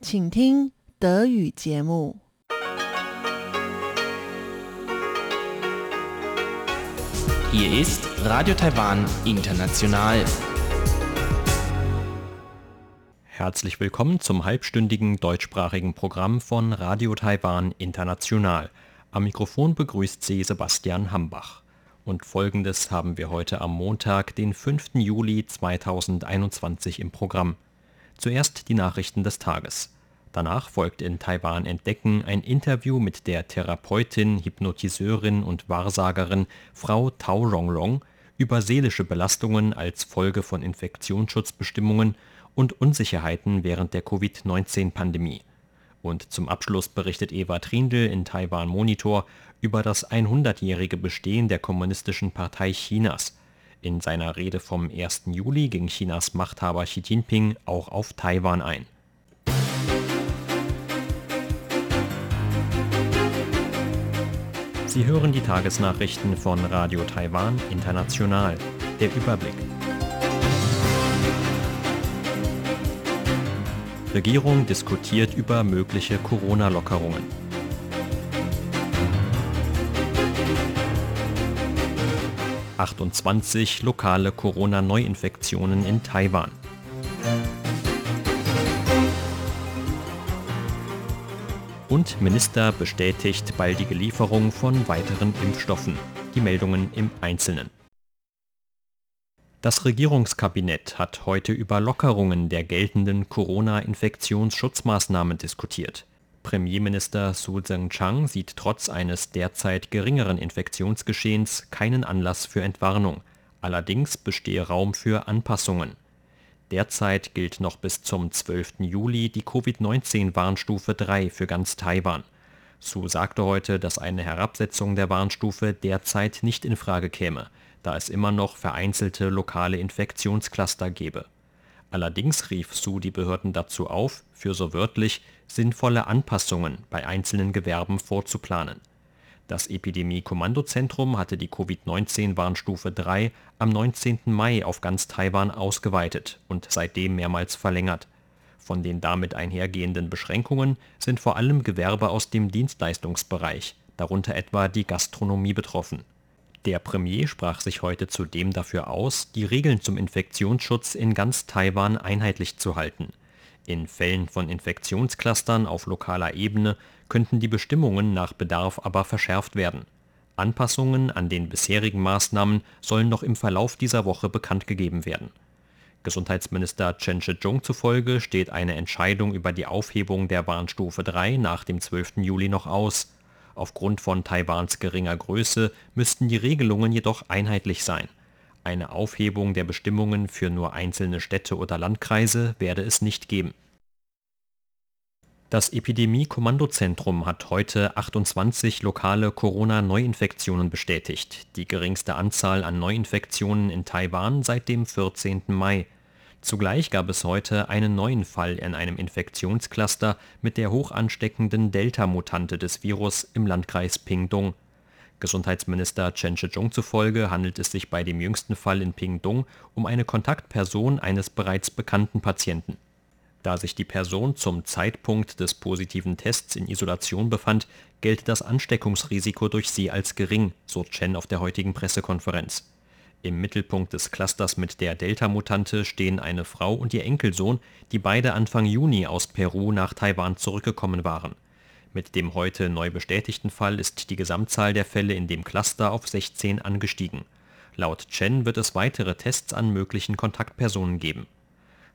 请听德语节目。 Hier ist Radio Taiwan International. Herzlich willkommen zum halbstündigen deutschsprachigen Programm von Radio Taiwan International. Am Mikrofon begrüßt Sie Sebastian Hambach. Und folgendes haben wir heute am Montag, den 5. Juli 2021 im Programm. Zuerst die Nachrichten des Tages. Danach folgt in Taiwan Entdecken ein Interview mit der Therapeutin, Hypnotiseurin und Wahrsagerin Frau Tao Rongrong über seelische Belastungen als Folge von Infektionsschutzbestimmungen und Unsicherheiten während der Covid-19-Pandemie. Und zum Abschluss berichtet Eva Trindl in Taiwan Monitor über das 100-jährige Bestehen der Kommunistischen Partei Chinas. In seiner Rede vom 1. Juli ging Chinas Machthaber Xi Jinping auch auf Taiwan ein. Sie hören die Tagesnachrichten von Radio Taiwan International. Der Überblick. Regierung diskutiert über mögliche Corona-Lockerungen. ...28 lokale Corona-Neuinfektionen in Taiwan. Und Minister bestätigt baldige Lieferung von weiteren Impfstoffen. Die Meldungen im Einzelnen. Das Regierungskabinett hat heute über Lockerungen der geltenden Corona-Infektionsschutzmaßnahmen diskutiert. Premierminister Su Tseng-Chang sieht trotz eines derzeit geringeren Infektionsgeschehens keinen Anlass für Entwarnung. Allerdings bestehe Raum für Anpassungen. Derzeit gilt noch bis zum 12. Juli die Covid-19-Warnstufe 3 für ganz Taiwan. Su sagte heute, dass eine Herabsetzung der Warnstufe derzeit nicht in Frage käme, da es immer noch vereinzelte lokale Infektionscluster gebe. Allerdings rief Su die Behörden dazu auf, für so wörtlich sinnvolle Anpassungen bei einzelnen Gewerben vorzuplanen. Das Epidemie-Kommandozentrum hatte die Covid-19-Warnstufe 3 am 19. Mai auf ganz Taiwan ausgeweitet und seitdem mehrmals verlängert. Von den damit einhergehenden Beschränkungen sind vor allem Gewerbe aus dem Dienstleistungsbereich, darunter etwa die Gastronomie betroffen. Der Premier sprach sich heute zudem dafür aus, die Regeln zum Infektionsschutz in ganz Taiwan einheitlich zu halten. In Fällen von Infektionsclustern auf lokaler Ebene könnten die Bestimmungen nach Bedarf aber verschärft werden. Anpassungen an den bisherigen Maßnahmen sollen noch im Verlauf dieser Woche bekannt gegeben werden. Gesundheitsminister Chen Shih-chung zufolge steht eine Entscheidung über die Aufhebung der Warnstufe 3 nach dem 12. Juli noch aus. Aufgrund von Taiwans geringer Größe müssten die Regelungen jedoch einheitlich sein. Eine Aufhebung der Bestimmungen für nur einzelne Städte oder Landkreise werde es nicht geben. Das Epidemie-Kommandozentrum hat heute 28 lokale Corona-Neuinfektionen bestätigt, die geringste Anzahl an Neuinfektionen in Taiwan seit dem 14. Mai. Zugleich gab es heute einen neuen Fall in einem Infektionscluster mit der hoch ansteckenden Delta-Mutante des Virus im Landkreis Pingdong. Gesundheitsminister Chen Shih-chung zufolge handelt es sich bei dem jüngsten Fall in Pingdong um eine Kontaktperson eines bereits bekannten Patienten. Da sich die Person zum Zeitpunkt des positiven Tests in Isolation befand, gelte das Ansteckungsrisiko durch sie als gering, so Chen auf der heutigen Pressekonferenz. Im Mittelpunkt des Clusters mit der Delta-Mutante stehen eine Frau und ihr Enkelsohn, die beide Anfang Juni aus Peru nach Taiwan zurückgekommen waren. Mit dem heute neu bestätigten Fall ist die Gesamtzahl der Fälle in dem Cluster auf 16 angestiegen. Laut Chen wird es weitere Tests an möglichen Kontaktpersonen geben.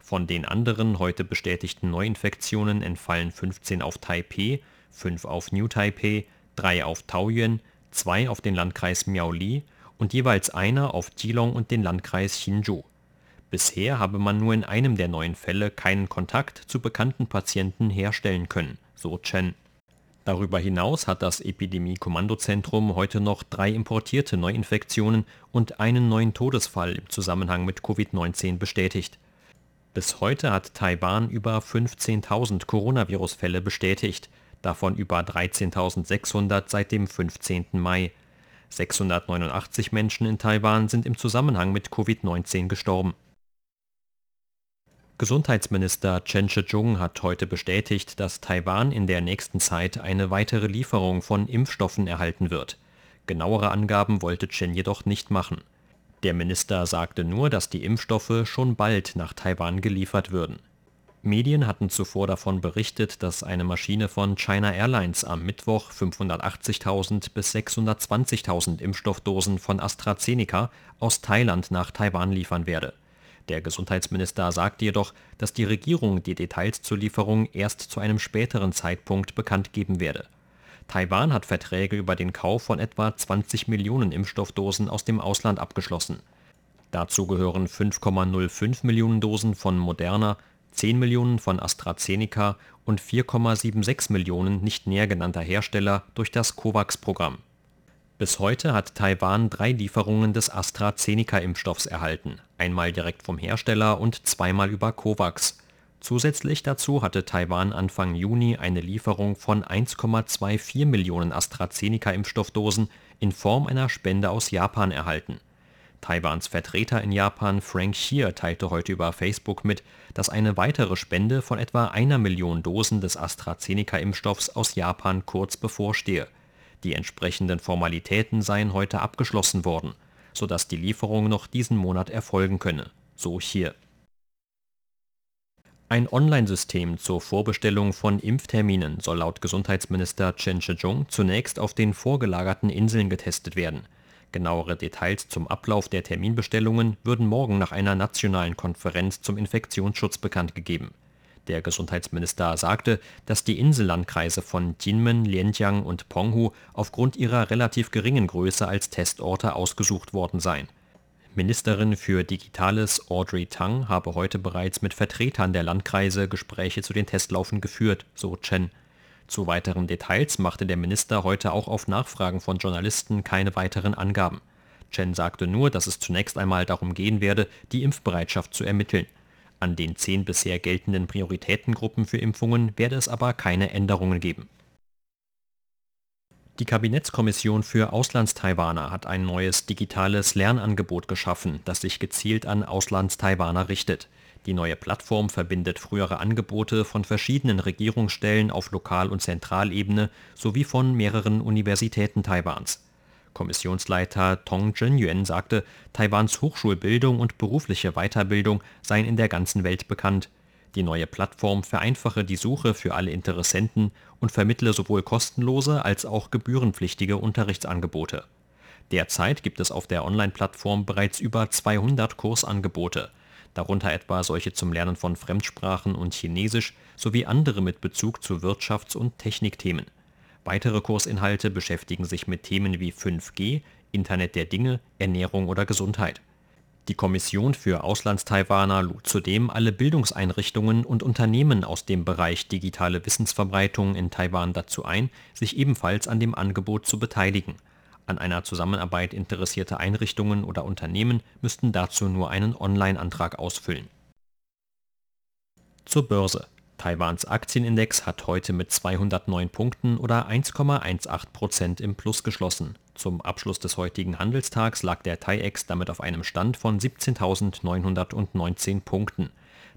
Von den anderen heute bestätigten Neuinfektionen entfallen 15 auf Taipeh, 5 auf New Taipei, 3 auf Taoyuan, 2 auf den Landkreis Miaoli und jeweils einer auf Geelong und den Landkreis Hsinchu. Bisher habe man nur in einem der neuen Fälle keinen Kontakt zu bekannten Patienten herstellen können, so Chen. Darüber hinaus hat das Epidemie-Kommandozentrum heute noch drei importierte Neuinfektionen und einen neuen Todesfall im Zusammenhang mit Covid-19 bestätigt. Bis heute hat Taiwan über 15.000 Coronavirus-Fälle bestätigt, davon über 13.600 seit dem 15. Mai. 689 Menschen in Taiwan sind im Zusammenhang mit Covid-19 gestorben. Gesundheitsminister Chen Shih-chung hat heute bestätigt, dass Taiwan in der nächsten Zeit eine weitere Lieferung von Impfstoffen erhalten wird. Genauere Angaben wollte Chen jedoch nicht machen. Der Minister sagte nur, dass die Impfstoffe schon bald nach Taiwan geliefert würden. Medien hatten zuvor davon berichtet, dass eine Maschine von China Airlines am Mittwoch 580.000 bis 620.000 Impfstoffdosen von AstraZeneca aus Thailand nach Taiwan liefern werde. Der Gesundheitsminister sagte jedoch, dass die Regierung die Details zur Lieferung erst zu einem späteren Zeitpunkt bekannt geben werde. Taiwan hat Verträge über den Kauf von etwa 20 Millionen Impfstoffdosen aus dem Ausland abgeschlossen. Dazu gehören 5,05 Millionen Dosen von Moderna, 10 Millionen von AstraZeneca und 4,76 Millionen nicht näher genannter Hersteller durch das COVAX-Programm. Bis heute hat Taiwan drei Lieferungen des AstraZeneca-Impfstoffs erhalten, einmal direkt vom Hersteller und zweimal über COVAX. Zusätzlich dazu hatte Taiwan Anfang Juni eine Lieferung von 1,24 Millionen AstraZeneca-Impfstoffdosen in Form einer Spende aus Japan erhalten. Taiwans Vertreter in Japan Frank Hsieh teilte heute über Facebook mit, dass eine weitere Spende von etwa einer Million Dosen des AstraZeneca-Impfstoffs aus Japan kurz bevorstehe die entsprechenden Formalitäten seien heute abgeschlossen worden, sodass die Lieferung noch diesen Monat erfolgen könne, so hier. Ein Online-System zur Vorbestellung von Impfterminen soll laut Gesundheitsminister Chen Shih-chung zunächst auf den vorgelagerten Inseln getestet werden. Genauere Details zum Ablauf der Terminbestellungen würden morgen nach einer nationalen Konferenz zum Infektionsschutz bekannt gegeben der Gesundheitsminister sagte, dass die Insellandkreise von Jinmen, Lianjiang und Penghu aufgrund ihrer relativ geringen Größe als Testorte ausgesucht worden seien. Ministerin für Digitales Audrey Tang habe heute bereits mit Vertretern der Landkreise Gespräche zu den Testlaufen geführt, so Chen. Zu weiteren Details machte der Minister heute auch auf Nachfragen von Journalisten keine weiteren Angaben. Chen sagte nur, dass es zunächst einmal darum gehen werde, die Impfbereitschaft zu ermitteln. An den zehn bisher geltenden Prioritätengruppen für Impfungen werde es aber keine Änderungen geben. Die Kabinettskommission für Auslandstaiwaner hat ein neues digitales Lernangebot geschaffen, das sich gezielt an Auslandstaiwaner richtet. Die neue Plattform verbindet frühere Angebote von verschiedenen Regierungsstellen auf Lokal- und Zentralebene sowie von mehreren Universitäten Taiwans. Kommissionsleiter Tong Zhenyuan sagte, Taiwans Hochschulbildung und berufliche Weiterbildung seien in der ganzen Welt bekannt. Die neue Plattform vereinfache die Suche für alle Interessenten und vermittle sowohl kostenlose als auch gebührenpflichtige Unterrichtsangebote. Derzeit gibt es auf der Online-Plattform bereits über 200 Kursangebote, darunter etwa solche zum Lernen von Fremdsprachen und Chinesisch sowie andere mit Bezug zu Wirtschafts- und Technikthemen. Weitere Kursinhalte beschäftigen sich mit Themen wie 5G, Internet der Dinge, Ernährung oder Gesundheit. Die Kommission für Auslandstaiwaner lud zudem alle Bildungseinrichtungen und Unternehmen aus dem Bereich digitale Wissensverbreitung in Taiwan dazu ein, sich ebenfalls an dem Angebot zu beteiligen. An einer Zusammenarbeit interessierte Einrichtungen oder Unternehmen müssten dazu nur einen Online-Antrag ausfüllen. Zur Börse Taiwans Aktienindex hat heute mit 209 Punkten oder 1,18 Prozent im Plus geschlossen. Zum Abschluss des heutigen Handelstags lag der TAIEX damit auf einem Stand von 17.919 Punkten.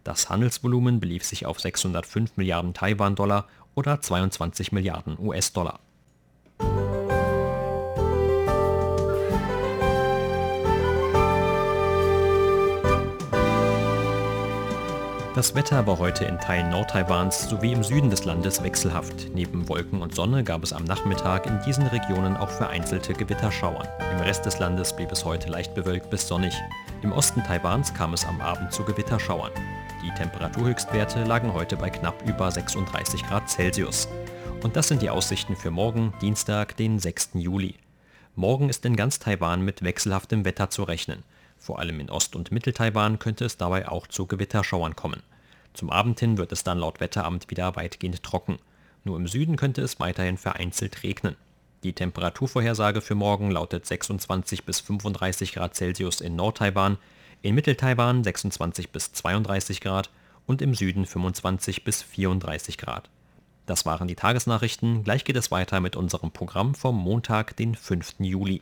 Das Handelsvolumen belief sich auf 605 Milliarden Taiwan-Dollar oder 22 Milliarden US-Dollar. Das Wetter war heute in Teilen Nordtaiwans sowie im Süden des Landes wechselhaft. Neben Wolken und Sonne gab es am Nachmittag in diesen Regionen auch vereinzelte Gewitterschauern. Im Rest des Landes blieb es heute leicht bewölkt bis sonnig. Im Osten Taiwans kam es am Abend zu Gewitterschauern. Die Temperaturhöchstwerte lagen heute bei knapp über 36 Grad Celsius. Und das sind die Aussichten für morgen, Dienstag, den 6. Juli. Morgen ist in ganz Taiwan mit wechselhaftem Wetter zu rechnen. Vor allem in Ost- und Mittel-Taiwan könnte es dabei auch zu Gewitterschauern kommen. Zum Abend hin wird es dann laut Wetteramt wieder weitgehend trocken. Nur im Süden könnte es weiterhin vereinzelt regnen. Die Temperaturvorhersage für morgen lautet 26 bis 35 Grad Celsius in Nord-Taiwan, in Mittel-Taiwan 26 bis 32 Grad und im Süden 25 bis 34 Grad. Das waren die Tagesnachrichten. Gleich geht es weiter mit unserem Programm vom Montag, den 5. Juli.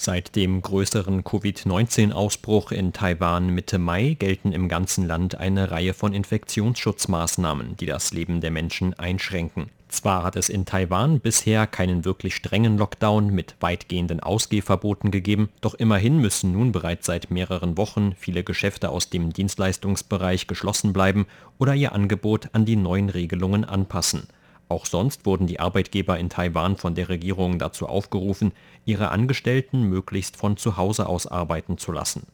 Seit dem größeren Covid-19-Ausbruch in Taiwan Mitte Mai gelten im ganzen Land eine Reihe von Infektionsschutzmaßnahmen, die das Leben der Menschen einschränken. Zwar hat es in Taiwan bisher keinen wirklich strengen Lockdown mit weitgehenden Ausgehverboten gegeben, doch immerhin müssen nun bereits seit mehreren Wochen viele Geschäfte aus dem Dienstleistungsbereich geschlossen bleiben oder ihr Angebot an die neuen Regelungen anpassen. Auch sonst wurden die Arbeitgeber in Taiwan von der Regierung dazu aufgerufen, ihre Angestellten möglichst von zu Hause aus arbeiten zu lassen.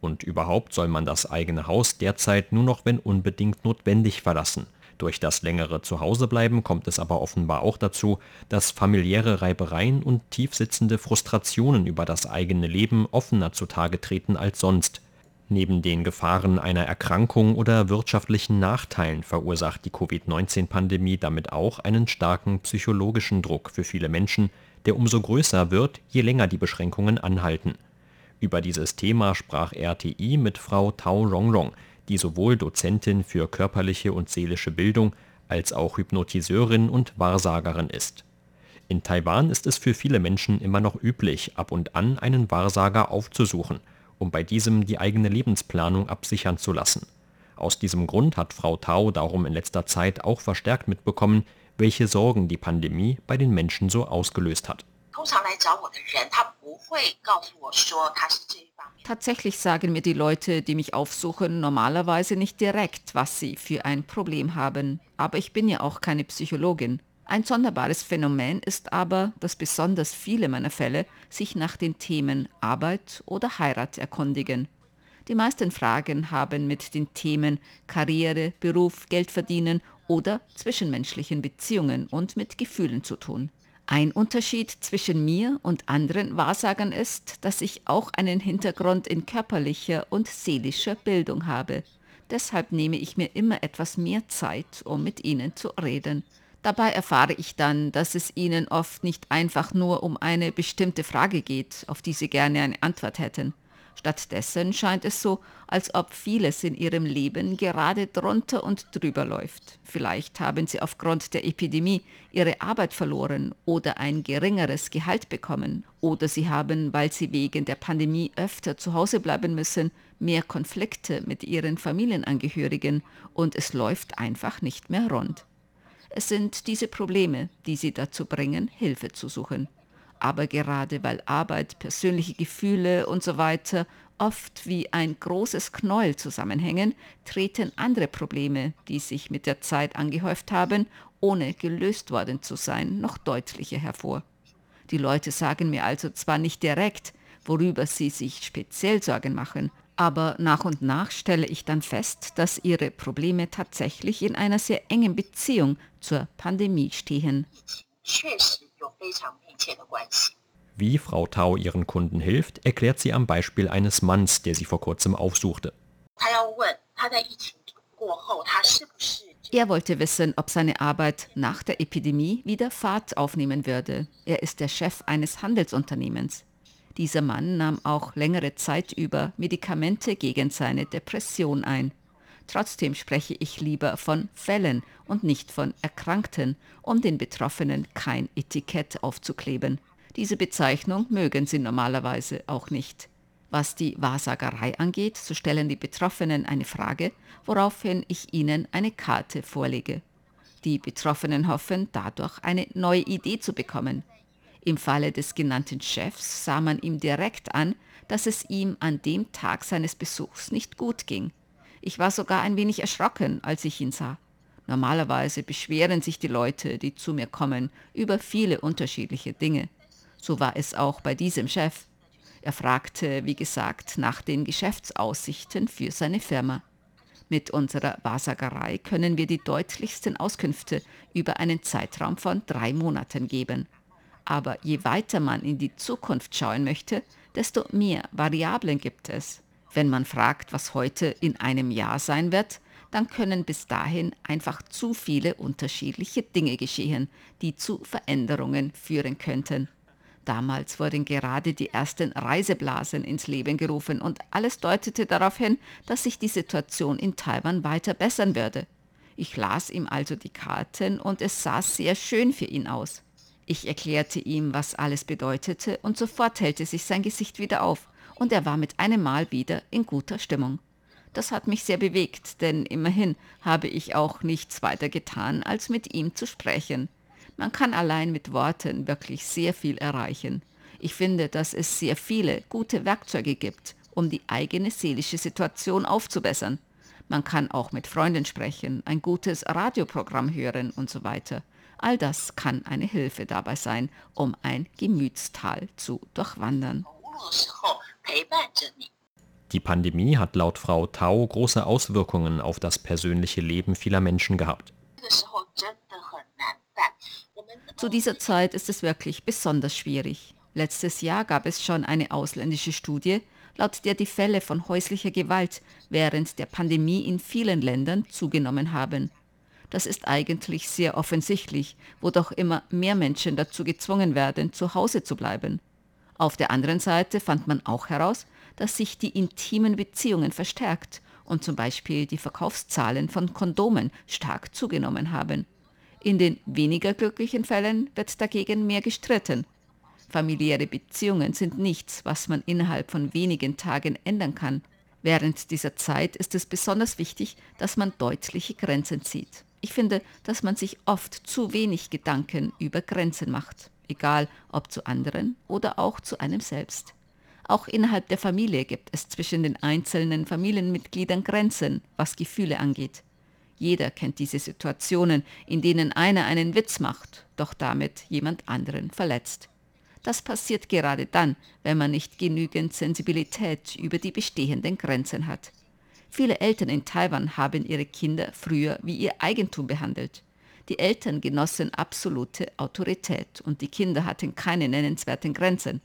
Und überhaupt soll man das eigene Haus derzeit nur noch wenn unbedingt notwendig verlassen. Durch das längere Zuhausebleiben kommt es aber offenbar auch dazu, dass familiäre Reibereien und tiefsitzende Frustrationen über das eigene Leben offener zutage treten als sonst. Neben den Gefahren einer Erkrankung oder wirtschaftlichen Nachteilen verursacht die Covid-19-Pandemie damit auch einen starken psychologischen Druck für viele Menschen, der umso größer wird, je länger die Beschränkungen anhalten. Über dieses Thema sprach RTI mit Frau Tao Rongrong, die sowohl Dozentin für körperliche und seelische Bildung als auch Hypnotiseurin und Wahrsagerin ist. In Taiwan ist es für viele Menschen immer noch üblich, ab und an einen Wahrsager aufzusuchen – um bei diesem die eigene Lebensplanung absichern zu lassen. Aus diesem Grund hat Frau Tau darum in letzter Zeit auch verstärkt mitbekommen, welche Sorgen die Pandemie bei den Menschen so ausgelöst hat. Tatsächlich sagen mir die Leute, die mich aufsuchen, normalerweise nicht direkt, was sie für ein Problem haben. Aber ich bin ja auch keine Psychologin. Ein sonderbares Phänomen ist aber, dass besonders viele meiner Fälle sich nach den Themen Arbeit oder Heirat erkundigen. Die meisten Fragen haben mit den Themen Karriere, Beruf, Geld verdienen oder zwischenmenschlichen Beziehungen und mit Gefühlen zu tun. Ein Unterschied zwischen mir und anderen Wahrsagern ist, dass ich auch einen Hintergrund in körperlicher und seelischer Bildung habe. Deshalb nehme ich mir immer etwas mehr Zeit, um mit ihnen zu reden. Dabei erfahre ich dann, dass es ihnen oft nicht einfach nur um eine bestimmte Frage geht, auf die sie gerne eine Antwort hätten. Stattdessen scheint es so, als ob vieles in ihrem Leben gerade drunter und drüber läuft. Vielleicht haben sie aufgrund der Epidemie ihre Arbeit verloren oder ein geringeres Gehalt bekommen. Oder sie haben, weil sie wegen der Pandemie öfter zu Hause bleiben müssen, mehr Konflikte mit ihren Familienangehörigen und es läuft einfach nicht mehr rund. Es sind diese Probleme, die sie dazu bringen, Hilfe zu suchen. Aber gerade weil Arbeit, persönliche Gefühle und so weiter oft wie ein großes Knäuel zusammenhängen, treten andere Probleme, die sich mit der Zeit angehäuft haben, ohne gelöst worden zu sein, noch deutlicher hervor. Die Leute sagen mir also zwar nicht direkt, worüber sie sich speziell Sorgen machen, aber nach und nach stelle ich dann fest, dass ihre Probleme tatsächlich in einer sehr engen Beziehung zur Pandemie stehen. Wie Frau Tau ihren Kunden hilft, erklärt sie am Beispiel eines Manns, der sie vor kurzem aufsuchte. Er wollte wissen, ob seine Arbeit nach der Epidemie wieder Fahrt aufnehmen würde. Er ist der Chef eines Handelsunternehmens. Dieser Mann nahm auch längere Zeit über Medikamente gegen seine Depression ein. Trotzdem spreche ich lieber von Fällen und nicht von Erkrankten, um den Betroffenen kein Etikett aufzukleben. Diese Bezeichnung mögen sie normalerweise auch nicht. Was die Wahrsagerei angeht, so stellen die Betroffenen eine Frage, woraufhin ich ihnen eine Karte vorlege. Die Betroffenen hoffen dadurch eine neue Idee zu bekommen. Im Falle des genannten Chefs sah man ihm direkt an, dass es ihm an dem Tag seines Besuchs nicht gut ging. Ich war sogar ein wenig erschrocken, als ich ihn sah. Normalerweise beschweren sich die Leute, die zu mir kommen, über viele unterschiedliche Dinge. So war es auch bei diesem Chef. Er fragte, wie gesagt, nach den Geschäftsaussichten für seine Firma. Mit unserer Wahrsagerei können wir die deutlichsten Auskünfte über einen Zeitraum von drei Monaten geben. Aber je weiter man in die Zukunft schauen möchte, desto mehr Variablen gibt es. Wenn man fragt, was heute in einem Jahr sein wird, dann können bis dahin einfach zu viele unterschiedliche Dinge geschehen, die zu Veränderungen führen könnten. Damals wurden gerade die ersten Reiseblasen ins Leben gerufen und alles deutete darauf hin, dass sich die Situation in Taiwan weiter bessern würde. Ich las ihm also die Karten und es sah sehr schön für ihn aus. Ich erklärte ihm, was alles bedeutete und sofort hellte sich sein Gesicht wieder auf und er war mit einem Mal wieder in guter Stimmung. Das hat mich sehr bewegt, denn immerhin habe ich auch nichts weiter getan, als mit ihm zu sprechen. Man kann allein mit Worten wirklich sehr viel erreichen. Ich finde, dass es sehr viele gute Werkzeuge gibt, um die eigene seelische Situation aufzubessern. Man kann auch mit Freunden sprechen, ein gutes Radioprogramm hören und so weiter. All das kann eine Hilfe dabei sein, um ein Gemütstal zu durchwandern. Die Pandemie hat laut Frau Tau große Auswirkungen auf das persönliche Leben vieler Menschen gehabt. Zu dieser Zeit ist es wirklich besonders schwierig. Letztes Jahr gab es schon eine ausländische Studie, laut der die Fälle von häuslicher Gewalt während der Pandemie in vielen Ländern zugenommen haben. Das ist eigentlich sehr offensichtlich, wo doch immer mehr Menschen dazu gezwungen werden, zu Hause zu bleiben. Auf der anderen Seite fand man auch heraus, dass sich die intimen Beziehungen verstärkt und zum Beispiel die Verkaufszahlen von Kondomen stark zugenommen haben. In den weniger glücklichen Fällen wird dagegen mehr gestritten. Familiäre Beziehungen sind nichts, was man innerhalb von wenigen Tagen ändern kann. Während dieser Zeit ist es besonders wichtig, dass man deutliche Grenzen zieht. Ich finde, dass man sich oft zu wenig Gedanken über Grenzen macht, egal ob zu anderen oder auch zu einem selbst. Auch innerhalb der Familie gibt es zwischen den einzelnen Familienmitgliedern Grenzen, was Gefühle angeht. Jeder kennt diese Situationen, in denen einer einen Witz macht, doch damit jemand anderen verletzt. Das passiert gerade dann, wenn man nicht genügend Sensibilität über die bestehenden Grenzen hat. Viele Eltern in Taiwan haben ihre Kinder früher wie ihr Eigentum behandelt. Die Eltern genossen absolute Autorität und die Kinder hatten keine nennenswerten Grenzen.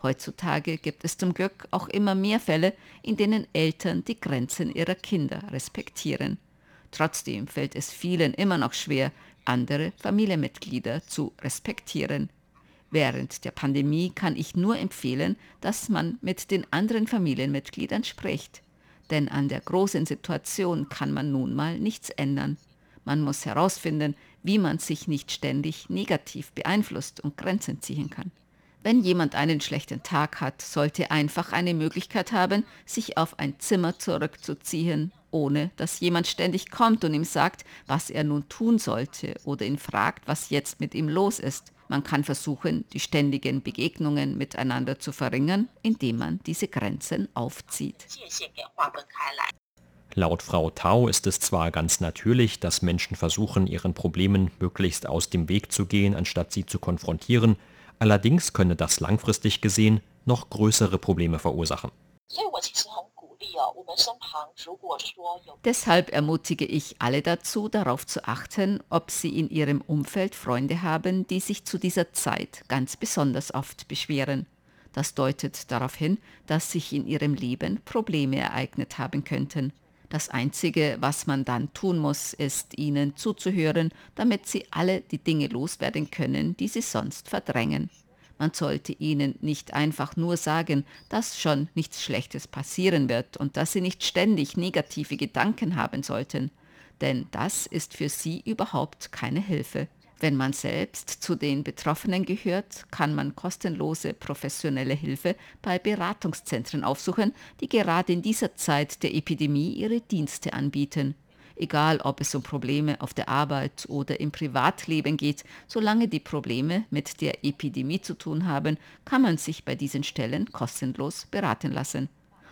Heutzutage gibt es zum Glück auch immer mehr Fälle, in denen Eltern die Grenzen ihrer Kinder respektieren. Trotzdem fällt es vielen immer noch schwer, andere Familienmitglieder zu respektieren. Während der Pandemie kann ich nur empfehlen, dass man mit den anderen Familienmitgliedern spricht. Denn an der großen Situation kann man nun mal nichts ändern. Man muss herausfinden, wie man sich nicht ständig negativ beeinflusst und Grenzen ziehen kann. Wenn jemand einen schlechten Tag hat, sollte einfach eine Möglichkeit haben, sich auf ein Zimmer zurückzuziehen ohne dass jemand ständig kommt und ihm sagt, was er nun tun sollte oder ihn fragt, was jetzt mit ihm los ist. Man kann versuchen, die ständigen Begegnungen miteinander zu verringern, indem man diese Grenzen aufzieht. Laut Frau Tau ist es zwar ganz natürlich, dass Menschen versuchen, ihren Problemen möglichst aus dem Weg zu gehen, anstatt sie zu konfrontieren, allerdings könne das langfristig gesehen noch größere Probleme verursachen. Deshalb ermutige ich alle dazu, darauf zu achten, ob sie in ihrem Umfeld Freunde haben, die sich zu dieser Zeit ganz besonders oft beschweren. Das deutet darauf hin, dass sich in ihrem Leben Probleme ereignet haben könnten. Das Einzige, was man dann tun muss, ist ihnen zuzuhören, damit sie alle die Dinge loswerden können, die sie sonst verdrängen. Man sollte ihnen nicht einfach nur sagen, dass schon nichts Schlechtes passieren wird und dass sie nicht ständig negative Gedanken haben sollten, denn das ist für sie überhaupt keine Hilfe. Wenn man selbst zu den Betroffenen gehört, kann man kostenlose professionelle Hilfe bei Beratungszentren aufsuchen, die gerade in dieser Zeit der Epidemie ihre Dienste anbieten egal ob es um Probleme auf der Arbeit oder im Privatleben geht, solange die Probleme mit der Epidemie zu tun haben, kann man sich bei diesen Stellen kostenlos beraten lassen.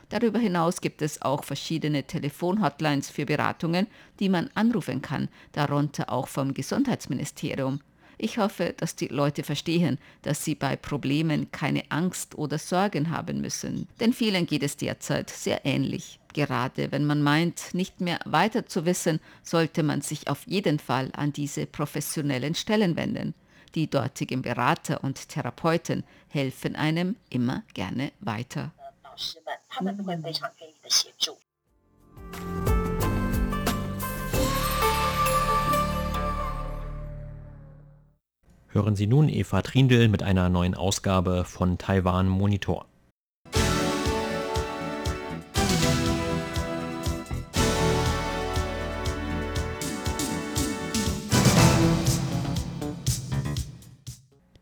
Darüber hinaus gibt es auch verschiedene Telefonhotlines für Beratungen, die man anrufen kann, darunter auch vom Gesundheitsministerium. Ich hoffe, dass die Leute verstehen, dass sie bei Problemen keine Angst oder Sorgen haben müssen, denn vielen geht es derzeit sehr ähnlich gerade wenn man meint, nicht mehr weiter zu wissen, sollte man sich auf jeden Fall an diese professionellen Stellen wenden. Die dortigen Berater und Therapeuten helfen einem immer gerne weiter. Hören Sie nun Eva Trindl mit einer neuen Ausgabe von Taiwan Monitor.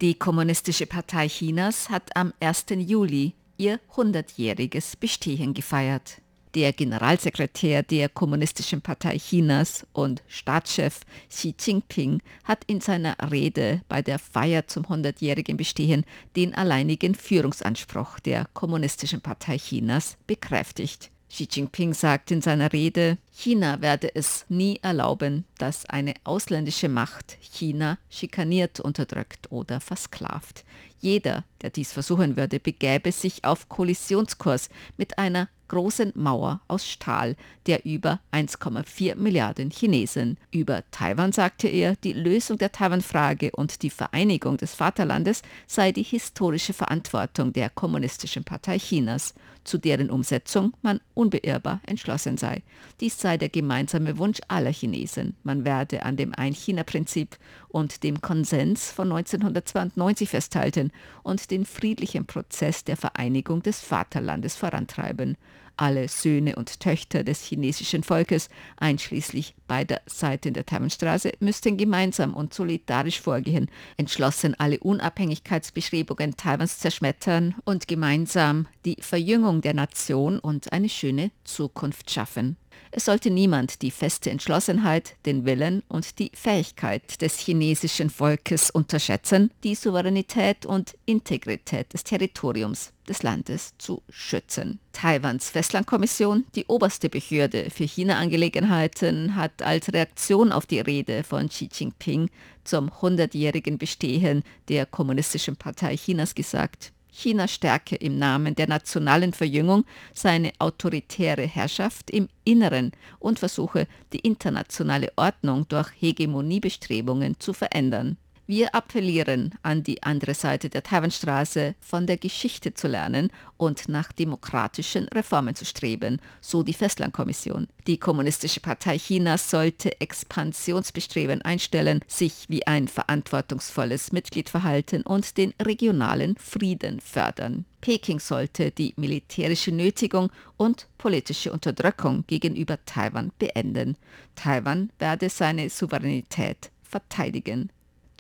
Die Kommunistische Partei Chinas hat am 1. Juli ihr 100-jähriges Bestehen gefeiert. Der Generalsekretär der Kommunistischen Partei Chinas und Staatschef Xi Jinping hat in seiner Rede bei der Feier zum 100-jährigen Bestehen den alleinigen Führungsanspruch der Kommunistischen Partei Chinas bekräftigt. Xi Jinping sagt in seiner Rede, China werde es nie erlauben, dass eine ausländische Macht China schikaniert, unterdrückt oder versklavt. Jeder, der dies versuchen würde, begäbe sich auf Kollisionskurs mit einer großen Mauer aus Stahl der über 1,4 Milliarden Chinesen. Über Taiwan sagte er, die Lösung der Taiwan-Frage und die Vereinigung des Vaterlandes sei die historische Verantwortung der Kommunistischen Partei Chinas, zu deren Umsetzung man unbeirrbar entschlossen sei. Dies sei der gemeinsame Wunsch aller Chinesen. Man werde an dem Ein-China-Prinzip und dem Konsens von 1992 festhalten und den friedlichen Prozess der Vereinigung des Vaterlandes vorantreiben. Alle Söhne und Töchter des chinesischen Volkes, einschließlich beider Seiten der Taiwanstraße, müssten gemeinsam und solidarisch vorgehen, entschlossen alle Unabhängigkeitsbestrebungen Taiwans zerschmettern und gemeinsam die Verjüngung der Nation und eine schöne Zukunft schaffen. Es sollte niemand die feste Entschlossenheit, den Willen und die Fähigkeit des chinesischen Volkes unterschätzen, die Souveränität und Integrität des Territoriums des Landes zu schützen. Taiwans Festlandkommission, die oberste Behörde für China-Angelegenheiten, hat als Reaktion auf die Rede von Xi Jinping zum 100-jährigen Bestehen der Kommunistischen Partei Chinas gesagt, China stärke im Namen der nationalen Verjüngung seine autoritäre Herrschaft im Inneren und versuche, die internationale Ordnung durch Hegemoniebestrebungen zu verändern. Wir appellieren an die andere Seite der Taiwanstraße, von der Geschichte zu lernen und nach demokratischen Reformen zu streben, so die Festlandkommission. Die Kommunistische Partei Chinas sollte Expansionsbestreben einstellen, sich wie ein verantwortungsvolles Mitglied verhalten und den regionalen Frieden fördern. Peking sollte die militärische Nötigung und politische Unterdrückung gegenüber Taiwan beenden. Taiwan werde seine Souveränität verteidigen.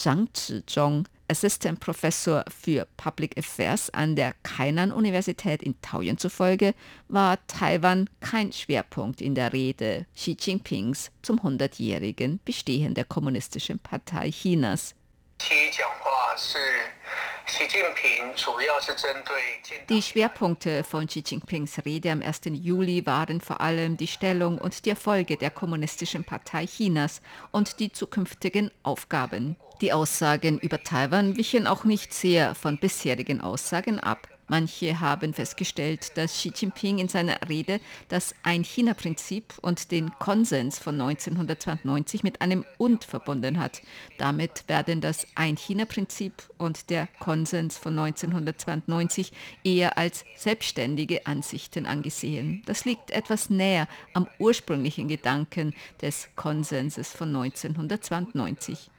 Zhang Zhizhong, Assistant Professor für Public Affairs an der Kainan-Universität in Taoyuan zufolge, war Taiwan kein Schwerpunkt in der Rede Xi Jinpings zum 100-jährigen Bestehen der Kommunistischen Partei Chinas. Die Schwerpunkte von Xi Jinpings Rede am 1. Juli waren vor allem die Stellung und die Erfolge der Kommunistischen Partei Chinas und die zukünftigen Aufgaben. Die Aussagen über Taiwan wichen auch nicht sehr von bisherigen Aussagen ab. Manche haben festgestellt, dass Xi Jinping in seiner Rede das Ein-China-Prinzip und den Konsens von 1992 mit einem Und verbunden hat. Damit werden das Ein-China-Prinzip und der Konsens von 1992 eher als selbstständige Ansichten angesehen. Das liegt etwas näher am ursprünglichen Gedanken des Konsenses von 1992.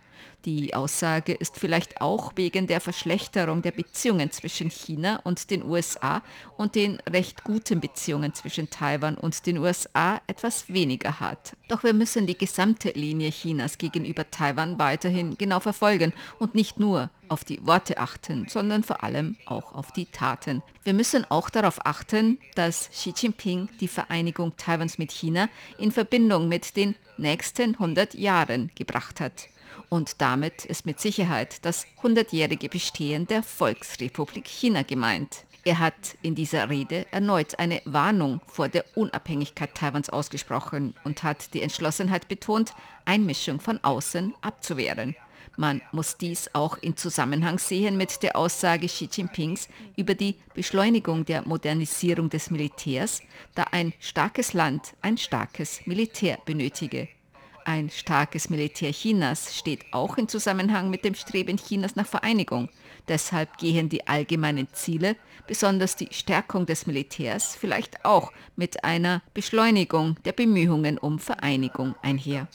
Die Aussage ist vielleicht auch wegen der Verschlechterung der Beziehungen zwischen China und den USA und den recht guten Beziehungen zwischen Taiwan und den USA etwas weniger hart. Doch wir müssen die gesamte Linie Chinas gegenüber Taiwan weiterhin genau verfolgen und nicht nur auf die Worte achten, sondern vor allem auch auf die Taten. Wir müssen auch darauf achten, dass Xi Jinping die Vereinigung Taiwans mit China in Verbindung mit den nächsten 100 Jahren gebracht hat. Und damit ist mit Sicherheit das 100-jährige Bestehen der Volksrepublik China gemeint. Er hat in dieser Rede erneut eine Warnung vor der Unabhängigkeit Taiwans ausgesprochen und hat die Entschlossenheit betont, Einmischung von außen abzuwehren. Man muss dies auch in Zusammenhang sehen mit der Aussage Xi Jinpings über die Beschleunigung der Modernisierung des Militärs, da ein starkes Land ein starkes Militär benötige. Ein starkes Militär Chinas steht auch in Zusammenhang mit dem Streben Chinas nach Vereinigung. Deshalb gehen die allgemeinen Ziele, besonders die Stärkung des Militärs, vielleicht auch mit einer Beschleunigung der Bemühungen um Vereinigung einher.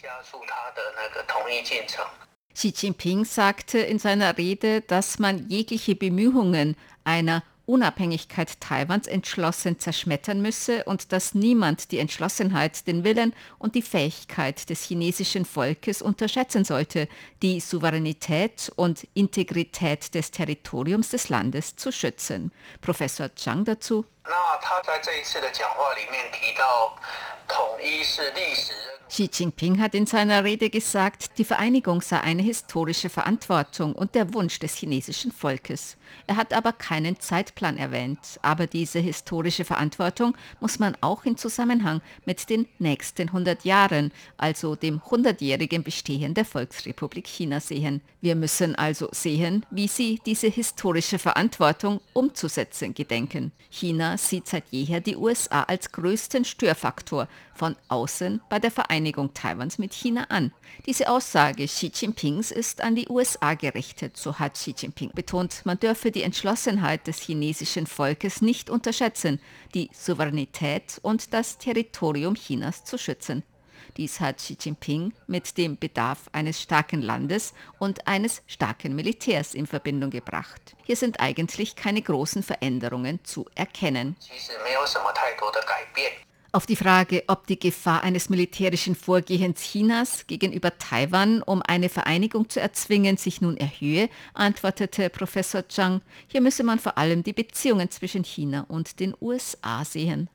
Xi Jinping sagte in seiner Rede, dass man jegliche Bemühungen einer Unabhängigkeit Taiwans entschlossen zerschmettern müsse und dass niemand die Entschlossenheit, den Willen und die Fähigkeit des chinesischen Volkes unterschätzen sollte, die Souveränität und Integrität des Territoriums des Landes zu schützen. Professor Zhang dazu. Xi Jinping hat in seiner Rede gesagt, die Vereinigung sei eine historische Verantwortung und der Wunsch des chinesischen Volkes. Er hat aber keinen Zeitplan erwähnt. Aber diese historische Verantwortung muss man auch in Zusammenhang mit den nächsten 100 Jahren, also dem 100-jährigen Bestehen der Volksrepublik China sehen. Wir müssen also sehen, wie sie diese historische Verantwortung umzusetzen gedenken. China sieht seit jeher die USA als größten Störfaktor von außen bei der Vereinigung Taiwans mit China an. Diese Aussage Xi Jinpings ist an die USA gerichtet, so hat Xi Jinping betont. Man dürfe die Entschlossenheit des chinesischen Volkes nicht unterschätzen, die Souveränität und das Territorium Chinas zu schützen. Dies hat Xi Jinping mit dem Bedarf eines starken Landes und eines starken Militärs in Verbindung gebracht. Hier sind eigentlich keine großen Veränderungen zu erkennen. Auf die Frage, ob die Gefahr eines militärischen Vorgehens Chinas gegenüber Taiwan, um eine Vereinigung zu erzwingen, sich nun erhöhe, antwortete Professor Zhang, hier müsse man vor allem die Beziehungen zwischen China und den USA sehen.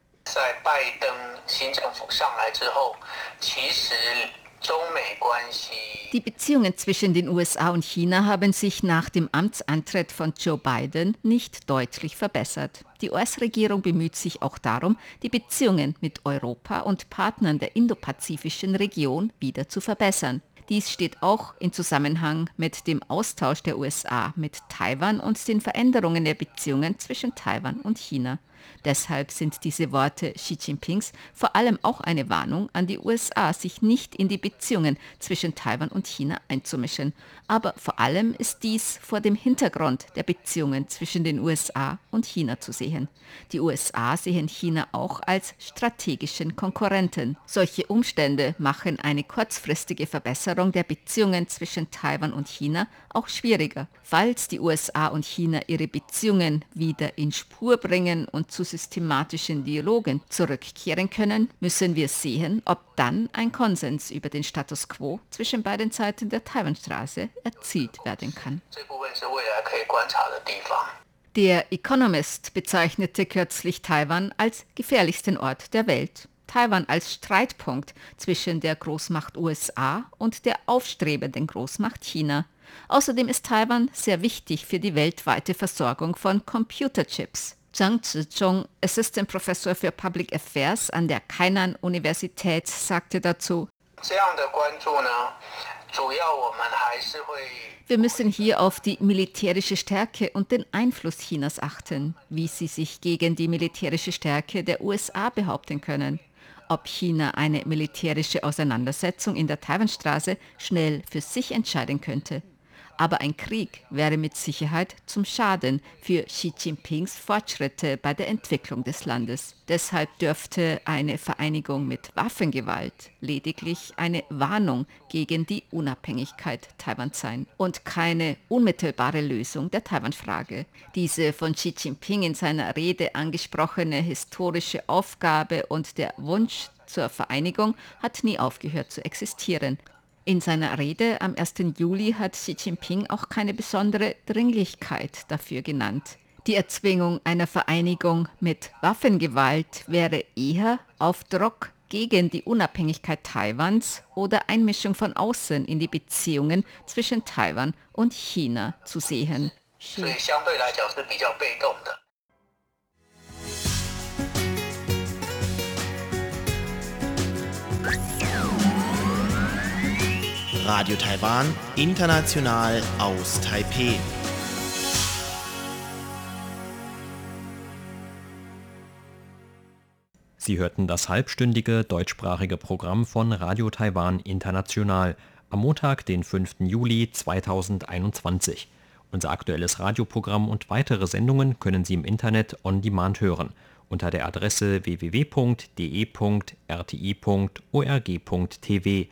Die Beziehungen zwischen den USA und China haben sich nach dem Amtsantritt von Joe Biden nicht deutlich verbessert. Die US-Regierung bemüht sich auch darum, die Beziehungen mit Europa und Partnern der indopazifischen Region wieder zu verbessern. Dies steht auch in Zusammenhang mit dem Austausch der USA mit Taiwan und den Veränderungen der Beziehungen zwischen Taiwan und China. Deshalb sind diese Worte Xi Jinpings vor allem auch eine Warnung an die USA, sich nicht in die Beziehungen zwischen Taiwan und China einzumischen. Aber vor allem ist dies vor dem Hintergrund der Beziehungen zwischen den USA und China zu sehen. Die USA sehen China auch als strategischen Konkurrenten. Solche Umstände machen eine kurzfristige Verbesserung der Beziehungen zwischen Taiwan und China auch schwieriger. Falls die USA und China ihre Beziehungen wieder in Spur bringen und zu systematischen Dialogen zurückkehren können, müssen wir sehen, ob dann ein Konsens über den Status quo zwischen beiden Seiten der Taiwanstraße erzielt werden kann. Der Economist bezeichnete kürzlich Taiwan als gefährlichsten Ort der Welt. Taiwan als Streitpunkt zwischen der Großmacht USA und der aufstrebenden Großmacht China. Außerdem ist Taiwan sehr wichtig für die weltweite Versorgung von Computerchips. Zhang Zizhong, Assistant Professor für Public Affairs an der Kainan Universität, sagte dazu, wir müssen hier auf die militärische Stärke und den Einfluss Chinas achten, wie sie sich gegen die militärische Stärke der USA behaupten können. Ob China eine militärische Auseinandersetzung in der Taiwanstraße schnell für sich entscheiden könnte. Aber ein Krieg wäre mit Sicherheit zum Schaden für Xi Jinpings Fortschritte bei der Entwicklung des Landes. Deshalb dürfte eine Vereinigung mit Waffengewalt lediglich eine Warnung gegen die Unabhängigkeit Taiwans sein und keine unmittelbare Lösung der Taiwan-Frage. Diese von Xi Jinping in seiner Rede angesprochene historische Aufgabe und der Wunsch zur Vereinigung hat nie aufgehört zu existieren. In seiner Rede am 1. Juli hat Xi Jinping auch keine besondere Dringlichkeit dafür genannt. Die Erzwingung einer Vereinigung mit Waffengewalt wäre eher auf Druck gegen die Unabhängigkeit Taiwans oder Einmischung von außen in die Beziehungen zwischen Taiwan und China zu sehen. Radio Taiwan, international aus Taipeh. Sie hörten das halbstündige deutschsprachige Programm von Radio Taiwan International am Montag, den 5. Juli 2021. Unser aktuelles Radioprogramm und weitere Sendungen können Sie im Internet on demand hören unter der Adresse www.de.rti.org.tv